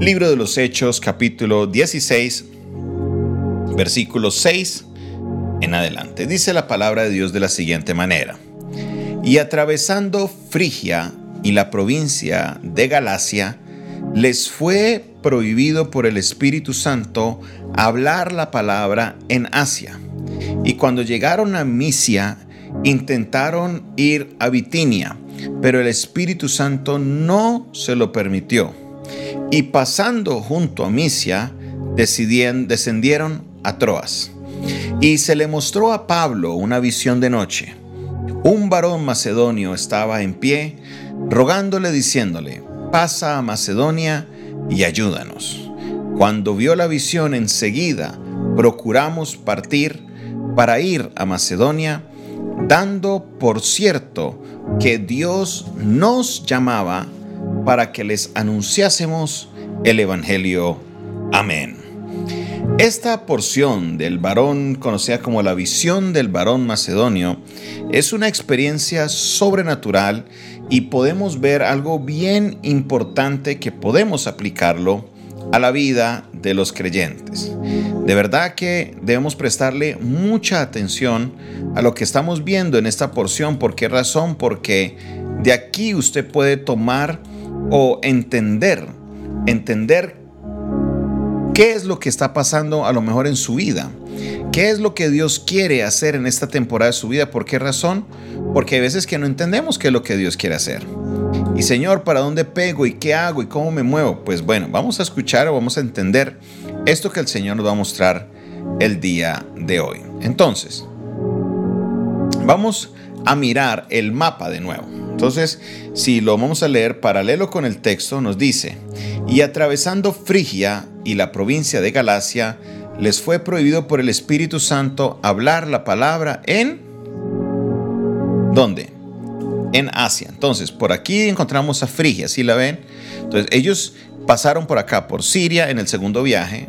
Libro de los Hechos, capítulo 16, versículo 6 en adelante. Dice la palabra de Dios de la siguiente manera. Y atravesando Frigia y la provincia de Galacia, les fue prohibido por el Espíritu Santo hablar la palabra en Asia. Y cuando llegaron a Misia, intentaron ir a Bitinia, pero el Espíritu Santo no se lo permitió. Y pasando junto a Misia, descendieron a Troas. Y se le mostró a Pablo una visión de noche. Un varón macedonio estaba en pie, rogándole diciéndole, pasa a Macedonia y ayúdanos. Cuando vio la visión enseguida, procuramos partir para ir a Macedonia, dando por cierto que Dios nos llamaba para que les anunciásemos el Evangelio. Amén. Esta porción del varón, conocida como la visión del varón macedonio, es una experiencia sobrenatural y podemos ver algo bien importante que podemos aplicarlo a la vida de los creyentes. De verdad que debemos prestarle mucha atención a lo que estamos viendo en esta porción. ¿Por qué razón? Porque de aquí usted puede tomar o entender, entender qué es lo que está pasando a lo mejor en su vida. ¿Qué es lo que Dios quiere hacer en esta temporada de su vida? ¿Por qué razón? Porque hay veces que no entendemos qué es lo que Dios quiere hacer. Y Señor, ¿para dónde pego y qué hago y cómo me muevo? Pues bueno, vamos a escuchar o vamos a entender esto que el Señor nos va a mostrar el día de hoy. Entonces, vamos a mirar el mapa de nuevo. Entonces, si lo vamos a leer paralelo con el texto, nos dice, y atravesando Frigia y la provincia de Galacia, les fue prohibido por el Espíritu Santo hablar la palabra en... ¿Dónde? En Asia. Entonces, por aquí encontramos a Frigia, ¿sí la ven? Entonces, ellos pasaron por acá, por Siria, en el segundo viaje,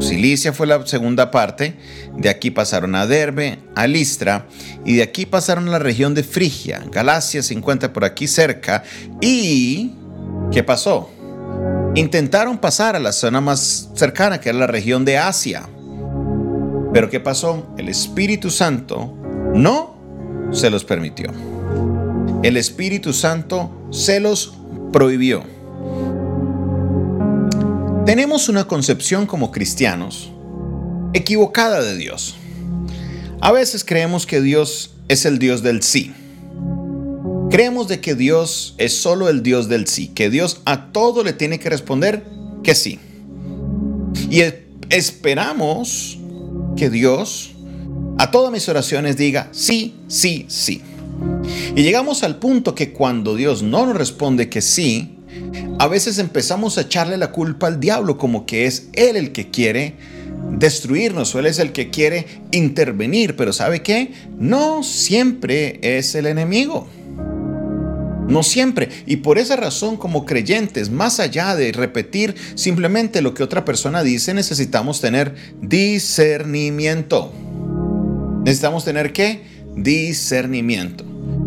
Cilicia fue la segunda parte, de aquí pasaron a Derbe, a Listra, y de aquí pasaron a la región de Frigia. Galacia se encuentra por aquí cerca. ¿Y qué pasó? Intentaron pasar a la zona más cercana, que era la región de Asia. Pero ¿qué pasó? El Espíritu Santo no se los permitió. El Espíritu Santo se los prohibió. Tenemos una concepción como cristianos equivocada de Dios. A veces creemos que Dios es el Dios del sí. Creemos de que Dios es solo el Dios del sí, que Dios a todo le tiene que responder que sí. Y esperamos que Dios a todas mis oraciones diga sí, sí, sí. Y llegamos al punto que cuando Dios no nos responde que sí, a veces empezamos a echarle la culpa al diablo como que es él el que quiere destruirnos o él es el que quiere intervenir, pero ¿sabe qué? No siempre es el enemigo. No siempre. Y por esa razón, como creyentes, más allá de repetir simplemente lo que otra persona dice, necesitamos tener discernimiento. Necesitamos tener qué? Discernimiento.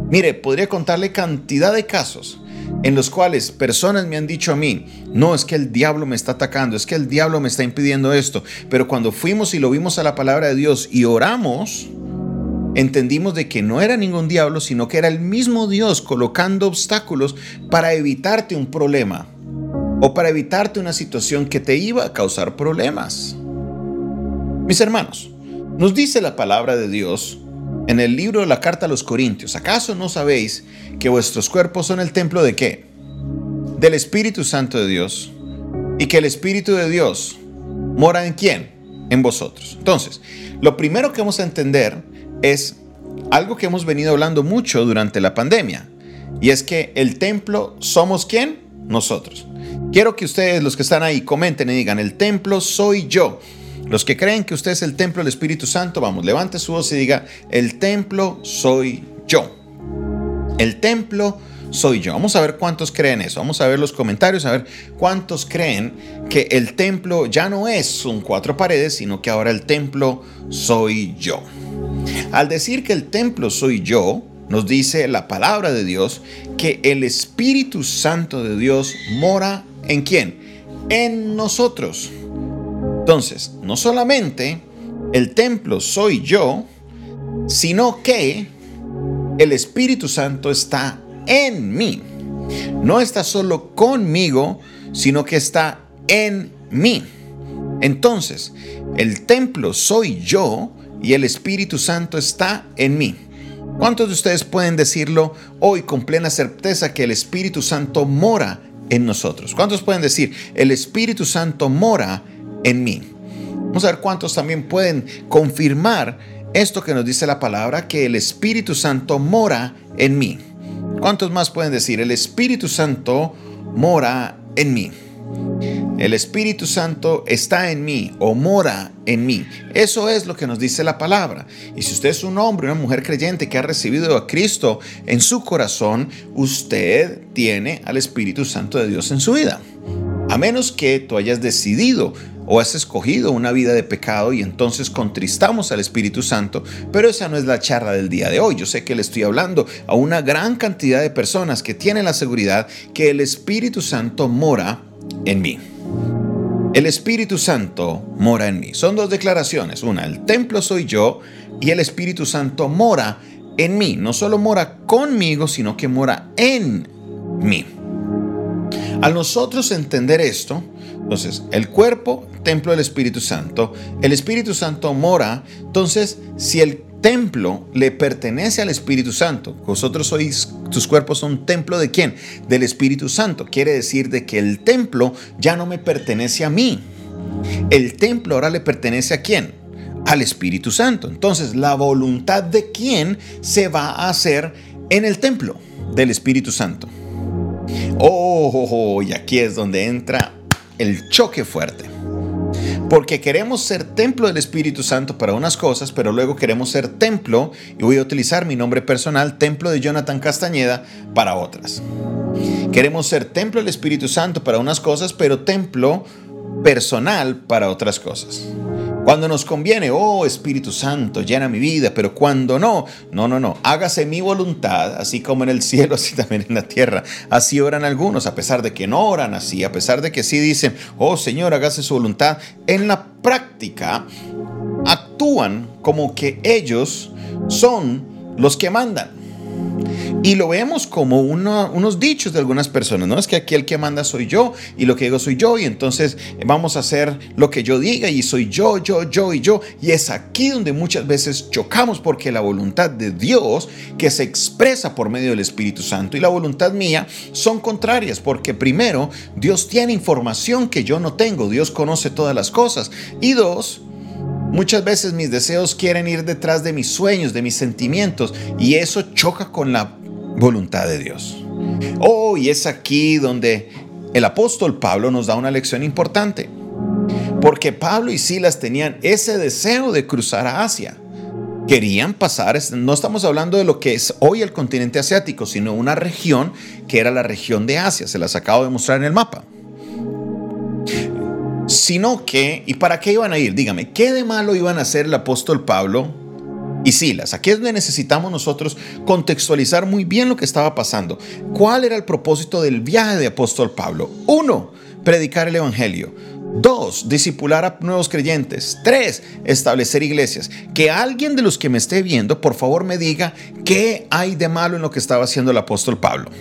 Mire, podría contarle cantidad de casos en los cuales personas me han dicho a mí, no es que el diablo me está atacando, es que el diablo me está impidiendo esto, pero cuando fuimos y lo vimos a la palabra de Dios y oramos, entendimos de que no era ningún diablo, sino que era el mismo Dios colocando obstáculos para evitarte un problema o para evitarte una situación que te iba a causar problemas. Mis hermanos, nos dice la palabra de Dios en el libro de la carta a los Corintios, ¿acaso no sabéis que vuestros cuerpos son el templo de qué? Del Espíritu Santo de Dios. Y que el Espíritu de Dios mora en quién? En vosotros. Entonces, lo primero que vamos a entender es algo que hemos venido hablando mucho durante la pandemia. Y es que el templo somos quién? Nosotros. Quiero que ustedes, los que están ahí, comenten y digan, el templo soy yo. Los que creen que usted es el templo del Espíritu Santo, vamos, levante su voz y diga, el templo soy yo. El templo soy yo. Vamos a ver cuántos creen eso. Vamos a ver los comentarios, a ver cuántos creen que el templo ya no es un cuatro paredes, sino que ahora el templo soy yo. Al decir que el templo soy yo, nos dice la palabra de Dios que el Espíritu Santo de Dios mora en quién? en nosotros. Entonces, no solamente el templo soy yo, sino que el Espíritu Santo está en mí. No está solo conmigo, sino que está en mí. Entonces, el templo soy yo y el Espíritu Santo está en mí. ¿Cuántos de ustedes pueden decirlo hoy con plena certeza que el Espíritu Santo mora en nosotros? ¿Cuántos pueden decir, el Espíritu Santo mora en mí? Vamos a ver cuántos también pueden confirmar esto que nos dice la palabra, que el Espíritu Santo mora en mí. ¿Cuántos más pueden decir, el Espíritu Santo mora en mí? El Espíritu Santo está en mí o mora en mí. Eso es lo que nos dice la palabra. Y si usted es un hombre, una mujer creyente que ha recibido a Cristo en su corazón, usted tiene al Espíritu Santo de Dios en su vida. A menos que tú hayas decidido o has escogido una vida de pecado y entonces contristamos al Espíritu Santo, pero esa no es la charla del día de hoy. Yo sé que le estoy hablando a una gran cantidad de personas que tienen la seguridad que el Espíritu Santo mora en mí. El Espíritu Santo mora en mí. Son dos declaraciones. Una, el templo soy yo y el Espíritu Santo mora en mí. No solo mora conmigo, sino que mora en mí. Al nosotros entender esto, entonces el cuerpo, templo del Espíritu Santo, el Espíritu Santo mora, entonces si el templo le pertenece al Espíritu Santo. Vosotros sois, tus cuerpos son templo de quién? Del Espíritu Santo. Quiere decir de que el templo ya no me pertenece a mí. El templo ahora le pertenece a quién? Al Espíritu Santo. Entonces, la voluntad de quién se va a hacer en el templo del Espíritu Santo. Oh, y aquí es donde entra el choque fuerte. Porque queremos ser templo del Espíritu Santo para unas cosas, pero luego queremos ser templo, y voy a utilizar mi nombre personal, templo de Jonathan Castañeda, para otras. Queremos ser templo del Espíritu Santo para unas cosas, pero templo personal para otras cosas. Cuando nos conviene, oh Espíritu Santo, llena mi vida, pero cuando no, no, no, no, hágase mi voluntad, así como en el cielo, así también en la tierra. Así oran algunos, a pesar de que no oran así, a pesar de que sí dicen, oh Señor, hágase su voluntad. En la práctica, actúan como que ellos son los que mandan. Y lo vemos como unos dichos de algunas personas, ¿no? Es que aquí el que manda soy yo y lo que digo soy yo y entonces vamos a hacer lo que yo diga y soy yo, yo, yo y yo. Y es aquí donde muchas veces chocamos porque la voluntad de Dios que se expresa por medio del Espíritu Santo y la voluntad mía son contrarias porque primero Dios tiene información que yo no tengo, Dios conoce todas las cosas y dos, Muchas veces mis deseos quieren ir detrás de mis sueños, de mis sentimientos, y eso choca con la voluntad de Dios. Oh, y es aquí donde el apóstol Pablo nos da una lección importante. Porque Pablo y Silas tenían ese deseo de cruzar a Asia. Querían pasar, no estamos hablando de lo que es hoy el continente asiático, sino una región que era la región de Asia. Se las acabo de mostrar en el mapa sino que, ¿y para qué iban a ir? Dígame, ¿qué de malo iban a hacer el apóstol Pablo y Silas? Aquí es donde necesitamos nosotros contextualizar muy bien lo que estaba pasando. ¿Cuál era el propósito del viaje de apóstol Pablo? Uno, predicar el Evangelio. Dos, discipular a nuevos creyentes. Tres, establecer iglesias. Que alguien de los que me esté viendo, por favor, me diga qué hay de malo en lo que estaba haciendo el apóstol Pablo.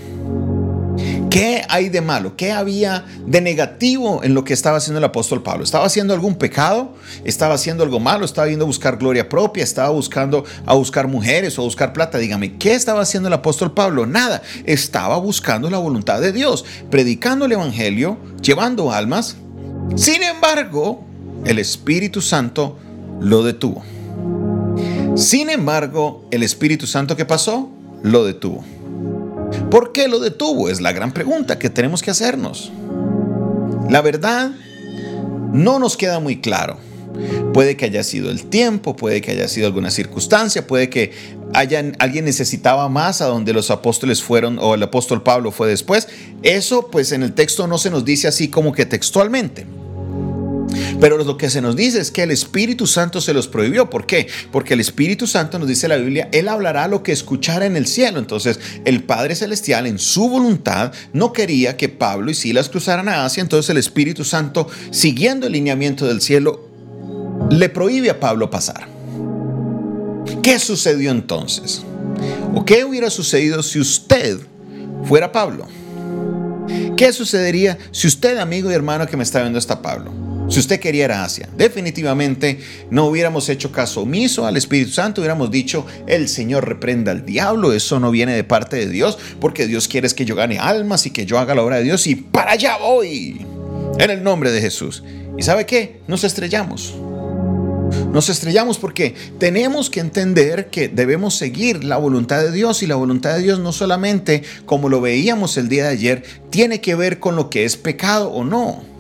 ¿Qué hay de malo? ¿Qué había de negativo en lo que estaba haciendo el apóstol Pablo? ¿Estaba haciendo algún pecado? ¿Estaba haciendo algo malo? ¿Estaba yendo a buscar gloria propia? ¿Estaba buscando a buscar mujeres o a buscar plata? Dígame, ¿qué estaba haciendo el apóstol Pablo? Nada. Estaba buscando la voluntad de Dios, predicando el Evangelio, llevando almas. Sin embargo, el Espíritu Santo lo detuvo. Sin embargo, el Espíritu Santo que pasó, lo detuvo. ¿Por qué lo detuvo? Es la gran pregunta que tenemos que hacernos. La verdad no nos queda muy claro. Puede que haya sido el tiempo, puede que haya sido alguna circunstancia, puede que hayan, alguien necesitaba más a donde los apóstoles fueron o el apóstol Pablo fue después. Eso pues en el texto no se nos dice así como que textualmente. Pero lo que se nos dice es que el Espíritu Santo se los prohibió. ¿Por qué? Porque el Espíritu Santo nos dice la Biblia, Él hablará lo que escuchara en el cielo. Entonces, el Padre Celestial en su voluntad no quería que Pablo y Silas cruzaran a Asia. Entonces el Espíritu Santo, siguiendo el lineamiento del cielo, le prohíbe a Pablo pasar. ¿Qué sucedió entonces? ¿O qué hubiera sucedido si usted fuera Pablo? ¿Qué sucedería si usted, amigo y hermano que me está viendo, está Pablo? Si usted quería Asia, definitivamente no hubiéramos hecho caso omiso al Espíritu Santo, hubiéramos dicho, el Señor reprenda al diablo, eso no viene de parte de Dios, porque Dios quiere que yo gane almas y que yo haga la obra de Dios y para allá voy, en el nombre de Jesús. ¿Y sabe qué? Nos estrellamos. Nos estrellamos porque tenemos que entender que debemos seguir la voluntad de Dios y la voluntad de Dios no solamente, como lo veíamos el día de ayer, tiene que ver con lo que es pecado o no.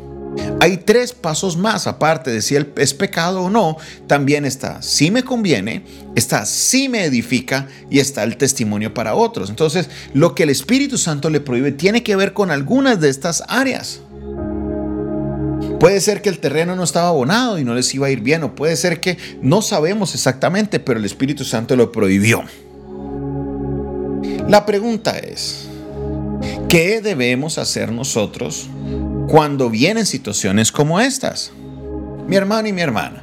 Hay tres pasos más, aparte de si es pecado o no, también está si me conviene, está si me edifica y está el testimonio para otros. Entonces, lo que el Espíritu Santo le prohíbe tiene que ver con algunas de estas áreas. Puede ser que el terreno no estaba abonado y no les iba a ir bien, o puede ser que no sabemos exactamente, pero el Espíritu Santo lo prohibió. La pregunta es, ¿qué debemos hacer nosotros cuando vienen situaciones como estas? Mi hermano y mi hermana,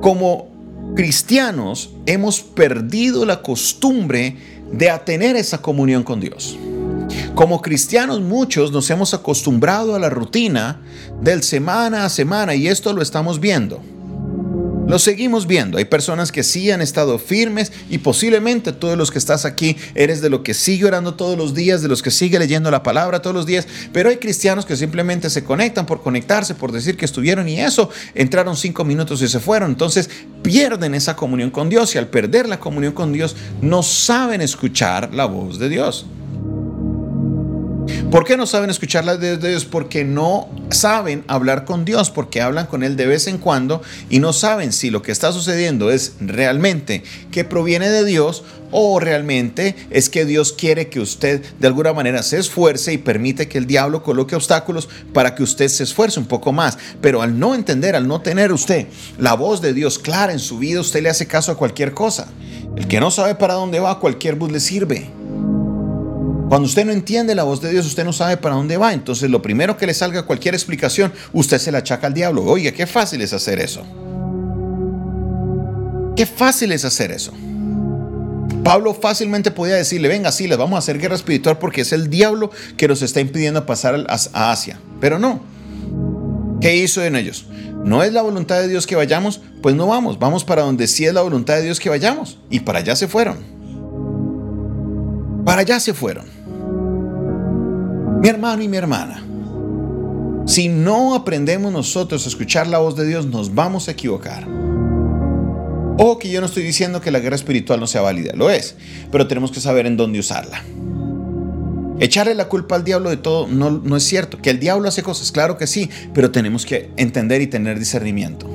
como cristianos hemos perdido la costumbre de tener esa comunión con Dios. Como cristianos muchos nos hemos acostumbrado a la rutina del semana a semana y esto lo estamos viendo. Lo seguimos viendo. Hay personas que sí han estado firmes y posiblemente todos los que estás aquí eres de los que sigue orando todos los días, de los que sigue leyendo la palabra todos los días, pero hay cristianos que simplemente se conectan por conectarse, por decir que estuvieron y eso, entraron cinco minutos y se fueron. Entonces pierden esa comunión con Dios y al perder la comunión con Dios no saben escuchar la voz de Dios. ¿Por qué no saben escuchar la de Dios? Porque no saben hablar con Dios, porque hablan con Él de vez en cuando y no saben si lo que está sucediendo es realmente que proviene de Dios o realmente es que Dios quiere que usted de alguna manera se esfuerce y permite que el diablo coloque obstáculos para que usted se esfuerce un poco más. Pero al no entender, al no tener usted la voz de Dios clara en su vida, usted le hace caso a cualquier cosa. El que no sabe para dónde va, cualquier bus le sirve. Cuando usted no entiende la voz de Dios, usted no sabe para dónde va. Entonces, lo primero que le salga cualquier explicación, usted se la achaca al diablo. Oye, qué fácil es hacer eso. Qué fácil es hacer eso. Pablo fácilmente podía decirle, venga, sí, les vamos a hacer guerra espiritual porque es el diablo que nos está impidiendo pasar a Asia. Pero no. ¿Qué hizo en ellos? ¿No es la voluntad de Dios que vayamos? Pues no vamos, vamos para donde sí es la voluntad de Dios que vayamos. Y para allá se fueron. Para allá se fueron. Mi hermano y mi hermana, si no aprendemos nosotros a escuchar la voz de Dios, nos vamos a equivocar. O que yo no estoy diciendo que la guerra espiritual no sea válida, lo es, pero tenemos que saber en dónde usarla. Echarle la culpa al diablo de todo no, no es cierto. Que el diablo hace cosas, claro que sí, pero tenemos que entender y tener discernimiento.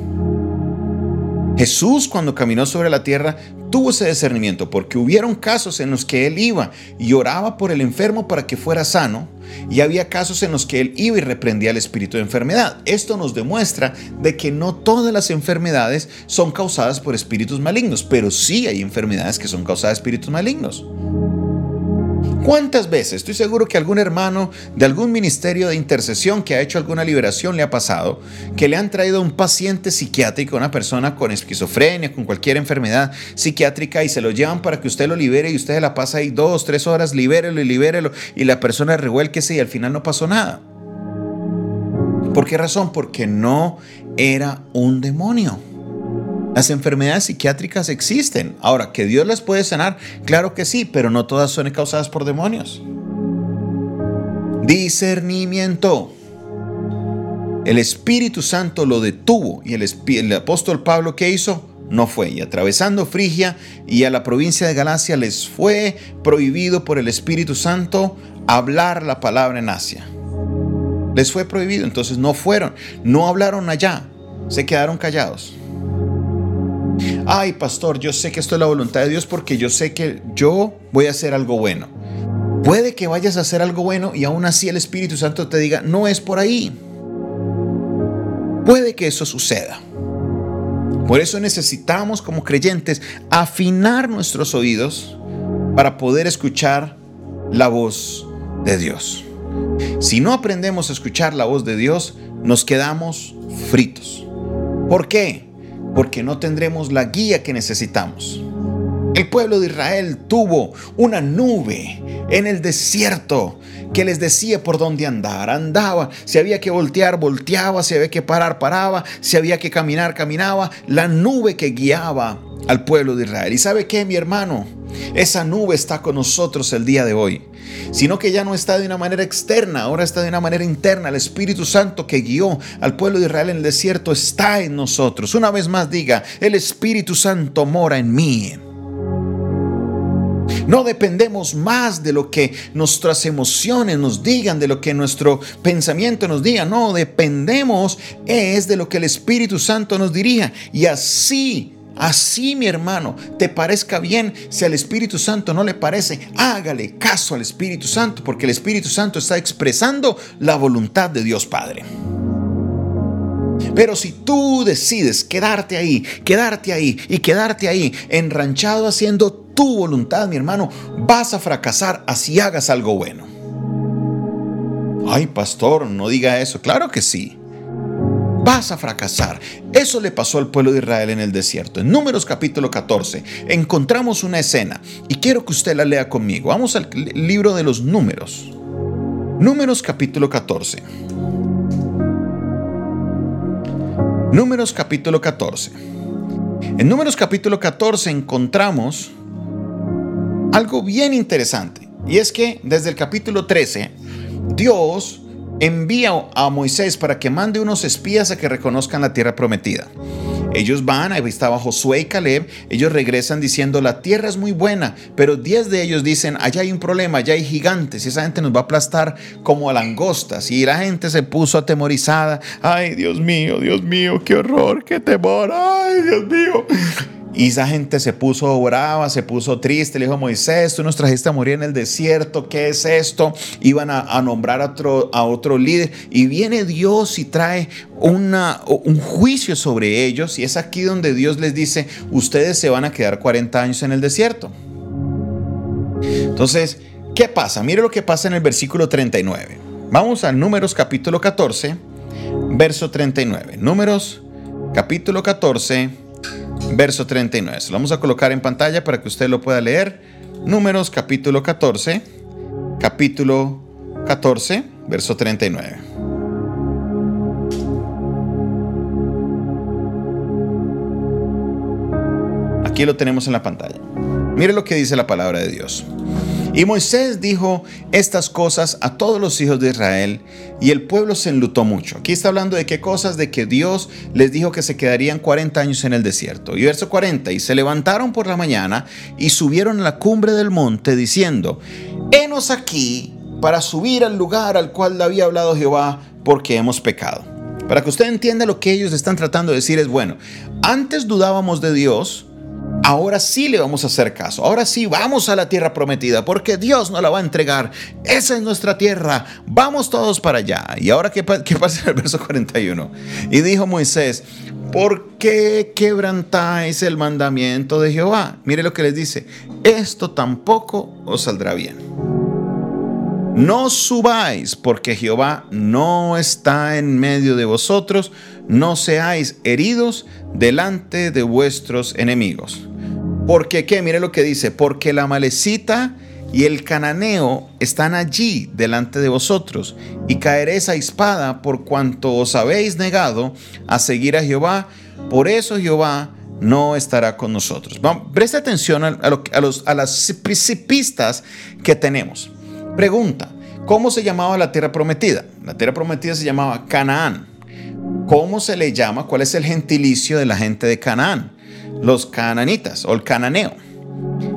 Jesús cuando caminó sobre la tierra tuvo ese discernimiento porque hubieron casos en los que él iba y oraba por el enfermo para que fuera sano y había casos en los que él iba y reprendía el espíritu de enfermedad. Esto nos demuestra de que no todas las enfermedades son causadas por espíritus malignos, pero sí hay enfermedades que son causadas de espíritus malignos. ¿Cuántas veces? Estoy seguro que algún hermano de algún ministerio de intercesión que ha hecho alguna liberación le ha pasado que le han traído un paciente psiquiátrico, una persona con esquizofrenia, con cualquier enfermedad psiquiátrica y se lo llevan para que usted lo libere y usted la pasa ahí dos, tres horas, libérelo y libérelo y la persona revuélquese y al final no pasó nada. ¿Por qué razón? Porque no era un demonio. Las enfermedades psiquiátricas existen. Ahora, ¿que Dios las puede sanar? Claro que sí, pero no todas son causadas por demonios. Discernimiento. El Espíritu Santo lo detuvo y el, apóstol Pablo, ¿qué hizo? No fue. Y atravesando Frigia y a la provincia de Galacia les fue prohibido por el Espíritu Santo hablar la palabra en Asia. Les fue prohibido, entonces no fueron, no hablaron allá, se quedaron callados ay pastor, yo sé que esto es la voluntad de Dios porque yo sé que yo voy a hacer algo bueno. Puede que vayas a hacer algo bueno y aún así el Espíritu Santo te diga, no es por ahí. puede que eso suceda. Por eso necesitamos como creyentes afinar nuestros oídos para poder escuchar la voz de Dios. Si no aprendemos a escuchar la voz de Dios, nos quedamos fritos. ¿Por qué? Porque no tendremos la guía que necesitamos. El pueblo de Israel tuvo una nube en el desierto que les decía por dónde andar. Andaba, si había que voltear, volteaba, si había que parar, paraba, si había que caminar, caminaba. La nube que guiaba al pueblo de Israel. ¿Y sabe qué, mi hermano? Esa nube está con nosotros el día de hoy, sino que ya no está de una manera externa, ahora está de una manera interna. El Espíritu Santo que guió al pueblo de Israel en el desierto está en nosotros. Una vez más diga, el Espíritu Santo mora en mí. No dependemos más de lo que nuestras emociones nos digan, de lo que nuestro pensamiento nos diga. No, dependemos es de lo que el Espíritu Santo nos dirija. Y así Así, mi hermano, te parezca bien, si al Espíritu Santo no le parece, hágale caso al Espíritu Santo, porque el Espíritu Santo está expresando la voluntad de Dios Padre. Pero si tú decides quedarte ahí, quedarte ahí y quedarte ahí, enranchado haciendo tu voluntad, mi hermano, vas a fracasar así hagas algo bueno. Ay, pastor, no diga eso. Claro que sí vas a fracasar. Eso le pasó al pueblo de Israel en el desierto. En Números capítulo 14 encontramos una escena y quiero que usted la lea conmigo. Vamos al libro de los números. Números capítulo 14. Números capítulo 14. En Números capítulo 14 encontramos algo bien interesante. Y es que desde el capítulo 13, Dios envía a Moisés para que mande unos espías a que reconozcan la tierra prometida. Ellos van, ahí estaba Josué y Caleb, ellos regresan diciendo, la tierra es muy buena, pero 10 de ellos dicen, allá hay un problema, allá hay gigantes, y esa gente nos va a aplastar como a langostas. Y la gente se puso atemorizada, ay Dios mío, Dios mío, qué horror, qué temor, ay Dios mío. Y esa gente se puso brava, se puso triste. Le dijo Moisés, tú nos trajiste a morir en el desierto. ¿Qué es esto? Iban a, nombrar a otro, líder. Y viene Dios y trae un juicio sobre ellos. Y es aquí donde Dios les dice, ustedes se van a quedar 40 años en el desierto. Entonces, ¿qué pasa? Mire lo que pasa en el versículo 39. Vamos a Números capítulo 14, verso 39. Números capítulo 14 verso 39. lo vamos a colocar en pantalla para que usted lo pueda leer. Números capítulo 14, capítulo 14, verso 39. Aquí lo tenemos en la pantalla. Mire lo que dice la palabra de Dios. Y Moisés dijo estas cosas a todos los hijos de Israel y el pueblo se enlutó mucho. Aquí está hablando de qué cosas, de que Dios les dijo que se quedarían 40 años en el desierto. Y verso 40, y se levantaron por la mañana y subieron a la cumbre del monte diciendo, henos aquí para subir al lugar al cual había hablado Jehová porque hemos pecado. Para que usted entienda lo que ellos están tratando de decir es, bueno, antes dudábamos de Dios, ahora sí le vamos a hacer caso, ahora sí vamos a la tierra prometida, porque Dios nos la va a entregar. Esa es nuestra tierra, vamos todos para allá. Y ahora, ¿qué, pasa en el verso 41? Y dijo Moisés, ¿por qué quebrantáis el mandamiento de Jehová? Mire lo que les dice, esto tampoco os saldrá bien. No subáis, porque Jehová no está en medio de vosotros, no seáis heridos delante de vuestros enemigos. Porque qué, mire lo que dice, porque la malecita y el cananeo están allí delante de vosotros, y caeréis a espada por cuanto os habéis negado a seguir a Jehová, por eso Jehová no estará con nosotros. preste atención a, a las pistas que tenemos. Pregunta, ¿cómo se llamaba la tierra prometida? La tierra prometida se llamaba Canaán. ¿Cómo se le llama? ¿Cuál es el gentilicio de la gente de Canaán? Los cananitas o el cananeo.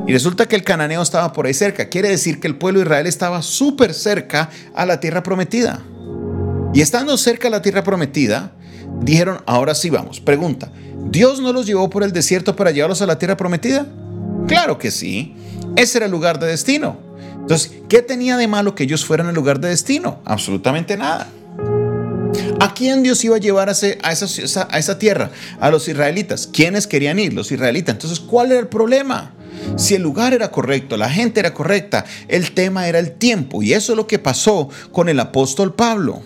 Y resulta que el cananeo estaba por ahí cerca. Quiere decir que el pueblo de Israel estaba súper cerca a la tierra prometida. Y estando cerca a la tierra prometida, dijeron, ahora sí vamos. Pregunta, ¿Dios no los llevó por el desierto para llevarlos a la tierra prometida? Claro que sí. Ese era el lugar de destino. Entonces, ¿qué tenía de malo que ellos fueran el lugar de destino? Absolutamente nada. ¿A quién Dios iba a llevar a, esa, tierra? A los israelitas. ¿Quiénes querían ir? Los israelitas. Entonces, ¿cuál era el problema? Si el lugar era correcto, la gente era correcta, el tema era el tiempo. Y eso es lo que pasó con el apóstol Pablo.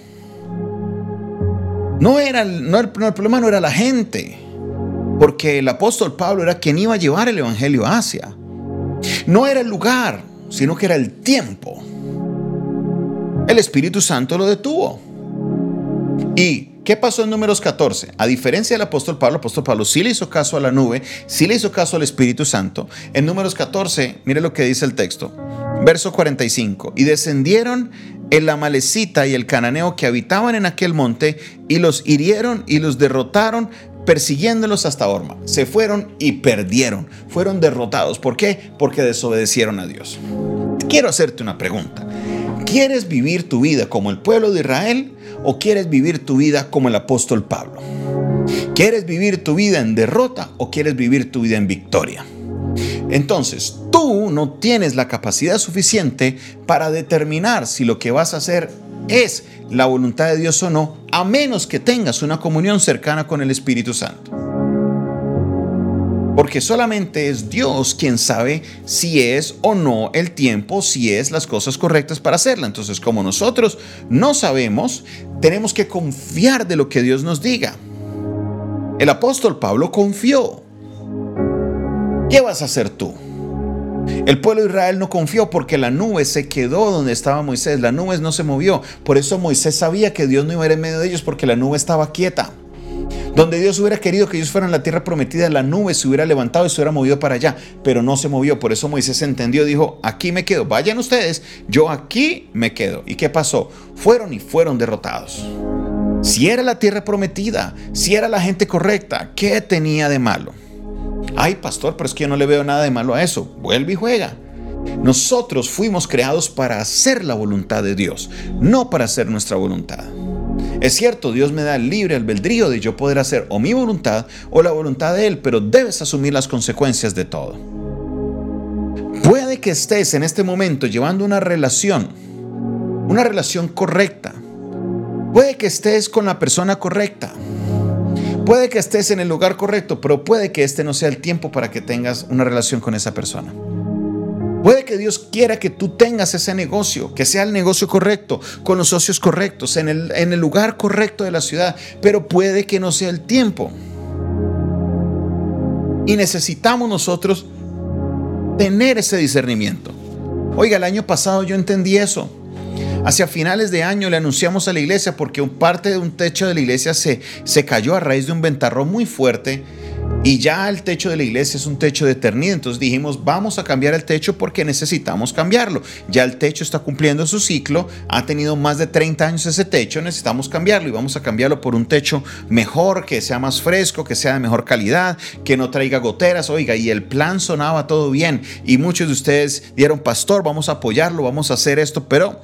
No era, no, el, problema no era la gente, porque el apóstol Pablo era quien iba a llevar el evangelio a Asia. No era el lugar, sino que era el tiempo. El Espíritu Santo lo detuvo. ¿Y qué pasó en números 14? A diferencia del apóstol Pablo, el apóstol Pablo sí le hizo caso a la nube, sí le hizo caso al Espíritu Santo. En números 14, mire lo que dice el texto. Verso 45. Y descendieron el amalecita y el cananeo que habitaban en aquel monte y los hirieron y los derrotaron persiguiéndolos hasta Orma. Se fueron y perdieron. Fueron derrotados. ¿Por qué? Porque desobedecieron a Dios. Quiero hacerte una pregunta. ¿Quieres vivir tu vida como el pueblo de Israel o quieres vivir tu vida como el apóstol Pablo? ¿Quieres vivir tu vida en derrota o quieres vivir tu vida en victoria? Entonces, tú no tienes la capacidad suficiente para determinar si lo que vas a hacer es la voluntad de Dios o no, a menos que tengas una comunión cercana con el Espíritu Santo. Porque solamente es Dios quien sabe si es o no el tiempo, si es las cosas correctas para hacerla. Entonces, como nosotros no sabemos, tenemos que confiar de lo que Dios nos diga. El apóstol Pablo confió. ¿Qué vas a hacer tú? El pueblo de Israel no confió porque la nube se quedó donde estaba Moisés. La nube no se movió. Por eso Moisés sabía que Dios no iba a ir en medio de ellos porque la nube estaba quieta. Donde Dios hubiera querido que ellos fueran la tierra prometida, la nube se hubiera levantado y se hubiera movido para allá, pero no se movió. Por eso Moisés entendió, dijo, aquí me quedo, vayan ustedes, yo aquí me quedo. ¿Y qué pasó? Fueron y fueron derrotados. Si era la tierra prometida, si era la gente correcta, ¿qué tenía de malo? Ay, pastor, pero es que yo no le veo nada de malo a eso. Vuelve y juega. Nosotros fuimos creados para hacer la voluntad de Dios, no para hacer nuestra voluntad. Es cierto, Dios me da libre albedrío de yo poder hacer o mi voluntad o la voluntad de Él, pero debes asumir las consecuencias de todo. Puede que estés en este momento llevando una relación, una relación correcta. Puede que estés con la persona correcta. Puede que estés en el lugar correcto, pero puede que este no sea el tiempo para que tengas una relación con esa persona. Puede que Dios quiera que tú tengas ese negocio, que sea el negocio correcto, con los socios correctos, en el, lugar correcto de la ciudad, pero puede que no sea el tiempo. Y necesitamos nosotros tener ese discernimiento. Oiga, el año pasado yo entendí eso. Hacia finales de año le anunciamos a la iglesia porque un parte de un techo de la iglesia se, se cayó a raíz de un ventarrón muy fuerte y ya el techo de la iglesia es un techo de eternidad. Entonces dijimos, vamos a cambiar el techo porque necesitamos cambiarlo. Ya el techo está cumpliendo su ciclo, ha tenido más de 30 años ese techo, necesitamos cambiarlo y vamos a cambiarlo por un techo mejor, que sea más fresco, que sea de mejor calidad, que no traiga goteras. Oiga, y el plan sonaba todo bien y muchos de ustedes dieron, pastor, vamos a apoyarlo, vamos a hacer esto, pero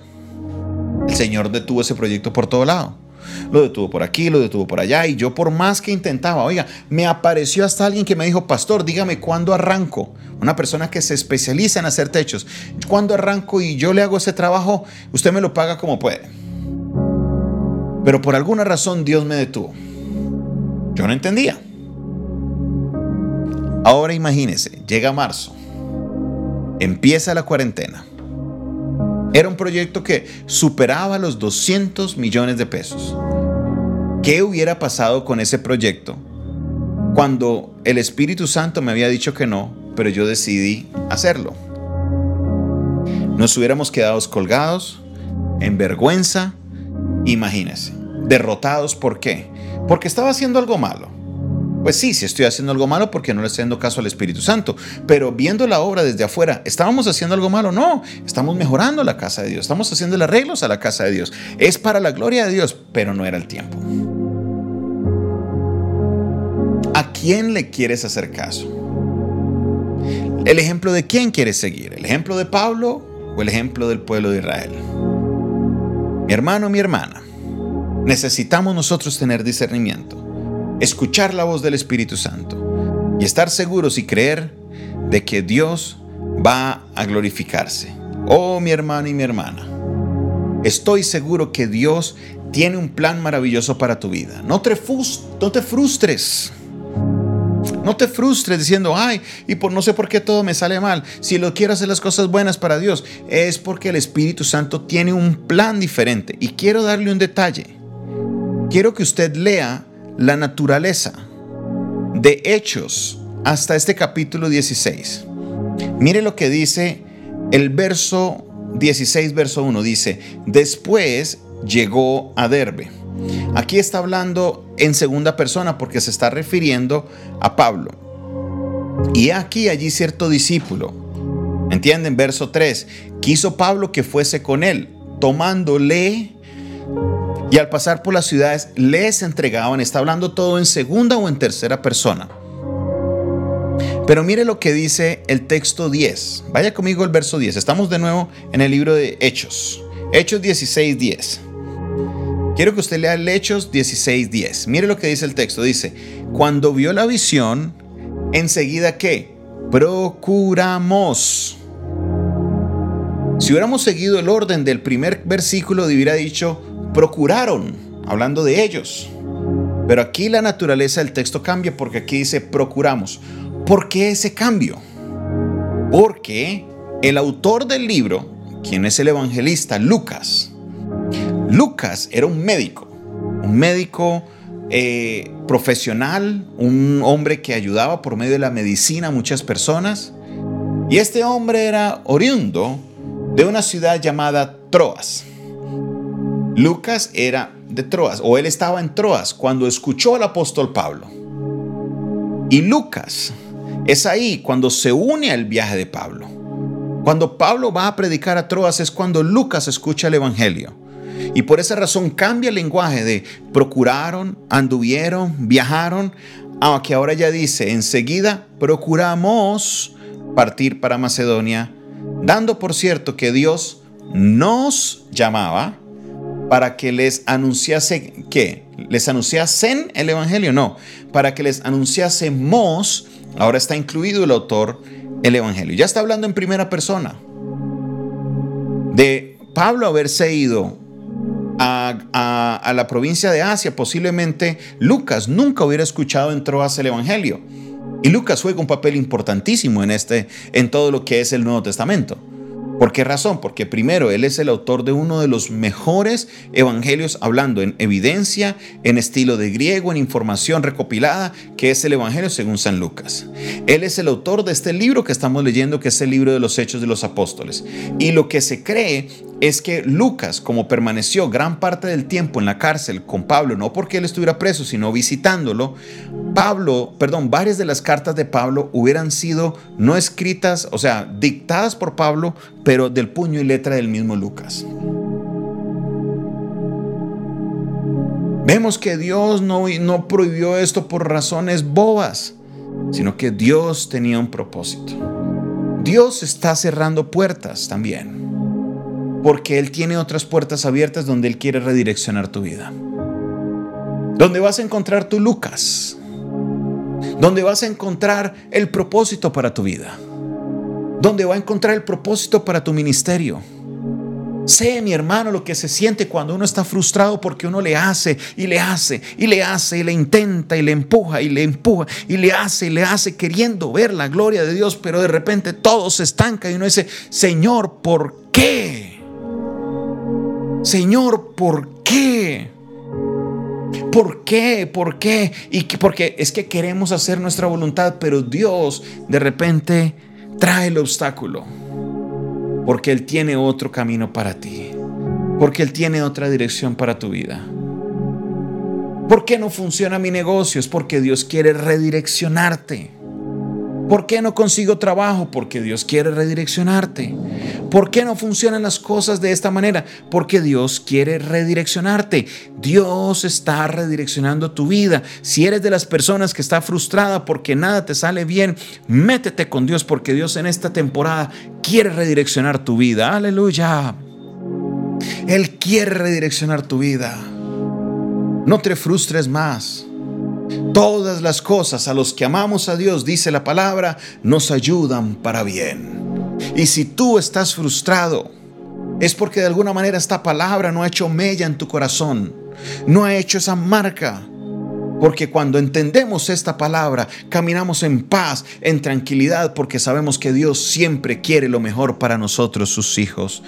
el Señor detuvo ese proyecto por todo lado. Lo detuvo por aquí, lo detuvo por allá. Y yo por más que intentaba, oiga, me apareció hasta alguien que me dijo, pastor, dígame cuándo arranco. Una persona que se especializa en hacer techos. Cuando arranco y yo le hago ese trabajo, usted me lo paga como puede. Pero por alguna razón Dios me detuvo. Yo no entendía. Ahora imagínese, llega marzo, empieza la cuarentena. Era un proyecto que superaba los 200 millones de pesos. ¿Qué hubiera pasado con ese proyecto cuando el Espíritu Santo me había dicho que no, pero yo decidí hacerlo? Nos hubiéramos quedado colgados, en vergüenza, imagínense, derrotados, ¿por qué? Porque estaba haciendo algo malo pues sí, si estoy haciendo algo malo porque no le estoy dando caso al Espíritu Santo. Pero viendo la obra desde afuera, ¿estábamos haciendo algo malo? No, estamos mejorando la casa de Dios, estamos haciendo arreglos a la casa de Dios. Es para la gloria de Dios, pero no era el tiempo. ¿A quién le quieres hacer caso? ¿El ejemplo de quién quieres seguir? ¿El ejemplo de Pablo o el ejemplo del pueblo de Israel? Mi hermano, mi hermana, necesitamos nosotros tener discernimiento escuchar la voz del Espíritu Santo y estar seguros y creer de que Dios va a glorificarse. Oh mi hermano y mi hermana, estoy seguro que Dios tiene un plan maravilloso para tu vida. No te, no te frustres. No te frustres diciendo, ay, y por no sé por qué todo me sale mal. Si lo quiero hacer las cosas buenas para Dios, es porque el Espíritu Santo tiene un plan diferente. Y quiero darle un detalle. Quiero que usted lea la naturaleza de Hechos hasta este capítulo 16. Mire lo que dice el verso 16, verso 1. Dice, después llegó a Derbe. Aquí está hablando en segunda persona porque se está refiriendo a Pablo. Y aquí allí cierto discípulo. ¿Entienden? Verso 3. Quiso Pablo que fuese con él, tomándole y al pasar por las ciudades les entregaban. Está hablando todo en segunda o en tercera persona. Pero mire lo que dice el texto 10. Vaya conmigo el verso 10. Estamos de nuevo en el libro de Hechos. Hechos 16, 10. Quiero que usted lea el Hechos 16, 10. Mire lo que dice el texto. Dice, cuando vio la visión, enseguida que procuramos. Si hubiéramos seguido el orden del primer versículo, hubiera dicho, procuraron, hablando de ellos. Pero aquí la naturaleza del texto cambia porque aquí dice procuramos. ¿Por qué ese cambio? Porque el autor del libro, quien es el evangelista Lucas, Lucas era un médico, un médico eh, profesional, un hombre que ayudaba por medio de la medicina a muchas personas. Y este hombre era oriundo de una ciudad llamada Troas. Lucas era de Troas, o él estaba en Troas cuando escuchó al apóstol Pablo. Y Lucas es ahí cuando se une al viaje de Pablo. Cuando Pablo va a predicar a Troas es cuando Lucas escucha el Evangelio. Y por esa razón cambia el lenguaje de procuraron, anduvieron, viajaron, aunque ahora ya dice, enseguida procuramos partir para Macedonia, dando por cierto que Dios nos llamaba para que les anunciase, ¿qué? ¿Les anunciasen el Evangelio? No, para que les anunciásemos Ahora está incluido el autor, el Evangelio. Ya está hablando en primera persona de Pablo haberse ido a, la provincia de Asia. Posiblemente Lucas nunca hubiera escuchado en Troas el Evangelio. Y Lucas juega un papel importantísimo en, este, en todo lo que es el Nuevo Testamento. ¿Por qué razón? Porque primero, él es el autor de uno de los mejores evangelios hablando en evidencia, en estilo de griego, en información recopilada, que es el Evangelio según San Lucas. Él es el autor de este libro que estamos leyendo, que es el libro de los Hechos de los Apóstoles. Y lo que se cree es que Lucas, como permaneció gran parte del tiempo en la cárcel con Pablo, no porque él estuviera preso, sino visitándolo, Pablo, perdón, varias de las cartas de Pablo hubieran sido no escritas, o sea, dictadas por Pablo, pero del puño y letra del mismo Lucas. Vemos que Dios no, no prohibió esto por razones bobas, sino que Dios tenía un propósito. Dios está cerrando puertas también porque Él tiene otras puertas abiertas donde Él quiere redireccionar tu vida. Donde vas a encontrar tu Lucas. Donde vas a encontrar el propósito para tu vida. Donde va a encontrar el propósito para tu ministerio. Sé, mi hermano, lo que se siente cuando uno está frustrado porque uno le hace y le hace y le hace y le intenta y le empuja y le empuja y le hace y le hace queriendo ver la gloria de Dios, pero de repente todo se estanca y uno dice, Señor, ¿por qué? Señor, ¿por qué? ¿Por qué? ¿Por qué? Y porque es que queremos hacer nuestra voluntad, pero Dios de repente trae el obstáculo. Porque Él tiene otro camino para ti. Porque Él tiene otra dirección para tu vida. ¿Por qué no funciona mi negocio? Es porque Dios quiere redireccionarte. ¿Por qué no consigo trabajo? Porque Dios quiere redireccionarte. ¿Por qué no funcionan las cosas de esta manera? Porque Dios quiere redireccionarte. Dios está redireccionando tu vida. Si eres de las personas que está frustrada porque nada te sale bien, métete con Dios porque Dios en esta temporada quiere redireccionar tu vida. Aleluya. Él quiere redireccionar tu vida. No te frustres más. Todas las cosas a los que amamos a Dios, dice la palabra, nos ayudan para bien. Y si tú estás frustrado, es porque de alguna manera esta palabra no ha hecho mella en tu corazón. no ha hecho esa marca. Porque cuando entendemos esta palabra, caminamos en paz, en tranquilidad, porque sabemos que Dios siempre quiere lo mejor para nosotros, sus hijos.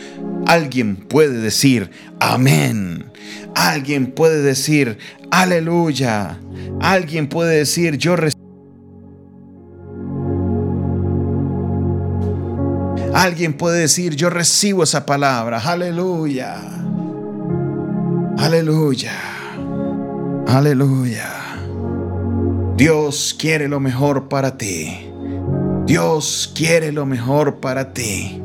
Alguien puede decir, amén. Alguien puede decir, aleluya. Alguien puede decir, yo recibo. Alguien puede decir, yo recibo esa palabra. Aleluya. Aleluya. Aleluya. Dios quiere lo mejor para ti. Dios quiere lo mejor para ti.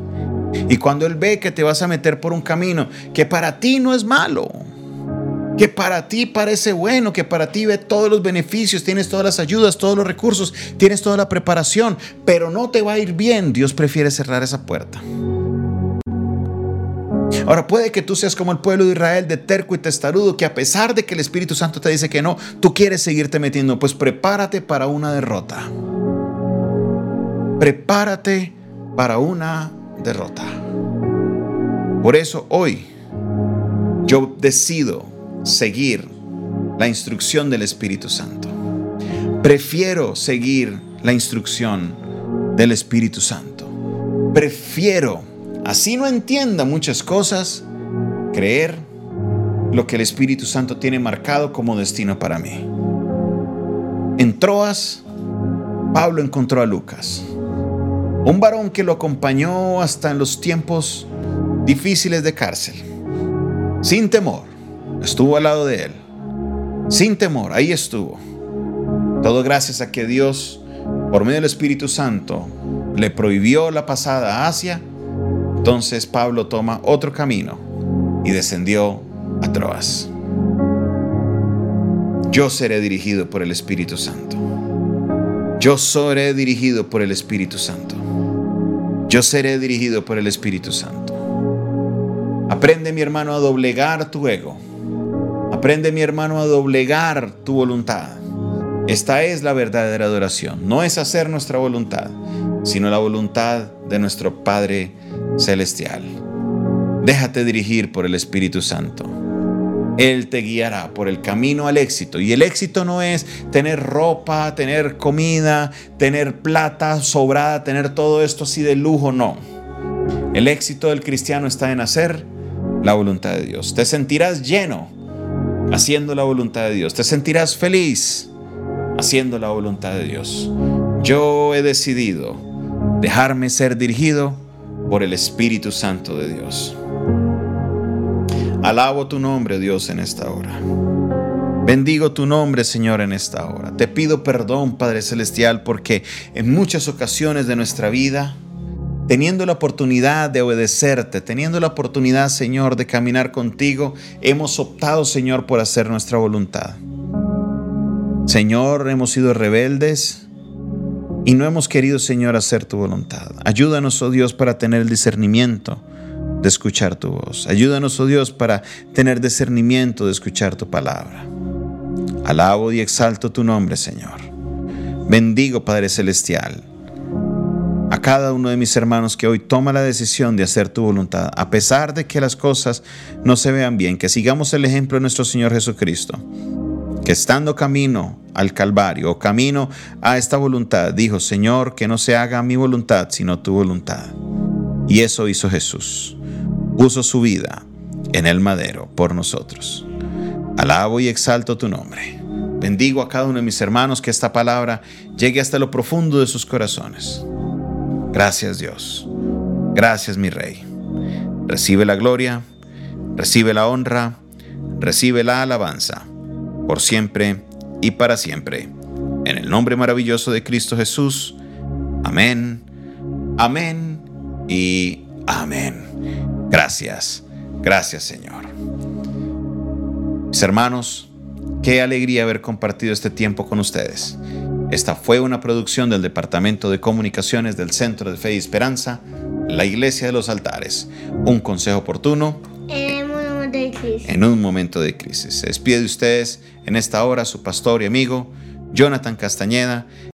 Y cuando Él ve que te vas a meter por un camino que para ti no es malo, que para ti parece bueno, que para ti ve todos los beneficios, tienes todas las ayudas, todos los recursos, tienes toda la preparación, pero no te va a ir bien, Dios prefiere cerrar esa puerta. Ahora puede que tú seas como el pueblo de Israel de terco y testarudo, que a pesar de que el Espíritu Santo te dice que no, tú quieres seguirte metiendo, pues prepárate para una derrota. Prepárate para una derrota. Por eso hoy yo decido seguir la instrucción del Espíritu Santo. Prefiero seguir la instrucción del Espíritu Santo. Prefiero, así no entienda muchas cosas, creer lo que el Espíritu Santo tiene marcado como destino para mí. En Troas, Pablo encontró a Lucas, un varón que lo acompañó hasta en los tiempos difíciles de cárcel, sin temor estuvo al lado de él, sin temor, ahí estuvo. Todo gracias a que Dios, por medio del Espíritu Santo, le prohibió la pasada a Asia. Entonces Pablo toma otro camino y descendió a Troas. Yo seré dirigido por el Espíritu Santo. Yo seré dirigido por el Espíritu Santo. Yo seré dirigido por el Espíritu Santo. Aprende, mi hermano, a doblegar tu ego Aprende, mi hermano, a doblegar tu voluntad. Esta es la verdadera adoración. No es hacer nuestra voluntad, sino la voluntad de nuestro Padre Celestial. Déjate dirigir por el Espíritu Santo. Él te guiará por el camino al éxito. Y el éxito no es tener ropa, tener comida, tener plata sobrada, tener todo esto así de lujo, no. El éxito del cristiano está en hacer la voluntad de Dios. Te sentirás lleno haciendo la voluntad de Dios. Te sentirás feliz haciendo la voluntad de Dios. Yo he decidido dejarme ser dirigido por el Espíritu Santo de Dios. Alabo tu nombre, Dios, en esta hora. Bendigo tu nombre, Señor, en esta hora. Te pido perdón, Padre Celestial, porque en muchas ocasiones de nuestra vida teniendo la oportunidad de obedecerte, teniendo la oportunidad, Señor, de caminar contigo, hemos optado, Señor, por hacer nuestra voluntad. Señor, hemos sido rebeldes y no hemos querido, Señor, hacer tu voluntad. Ayúdanos, oh Dios, para tener el discernimiento de escuchar tu voz. Ayúdanos, oh Dios, para tener discernimiento de escuchar tu palabra. Alabo y exalto tu nombre, Señor. Bendigo, Padre Celestial a cada uno de mis hermanos que hoy toma la decisión de hacer tu voluntad, a pesar de que las cosas no se vean bien, que sigamos el ejemplo de nuestro Señor Jesucristo, que estando camino al Calvario o camino a esta voluntad, dijo, Señor, que no se haga mi voluntad, sino tu voluntad. Y eso hizo Jesús. Puso su vida en el madero por nosotros. Alabo y exalto tu nombre. Bendigo a cada uno de mis hermanos que esta palabra llegue hasta lo profundo de sus corazones. Gracias Dios. Gracias mi Rey. Recibe la gloria, recibe la honra, recibe la alabanza, por siempre y para siempre. En el nombre maravilloso de Cristo Jesús. Amén, amén y amén. Gracias, gracias Señor. Mis hermanos, qué alegría haber compartido este tiempo con ustedes. Esta fue una producción del Departamento de Comunicaciones del Centro de Fe y Esperanza, la Iglesia de los Altares. Un consejo oportuno en un momento de crisis. En un momento de crisis. Se despide de ustedes en esta hora su pastor y amigo, Jonathan Castañeda.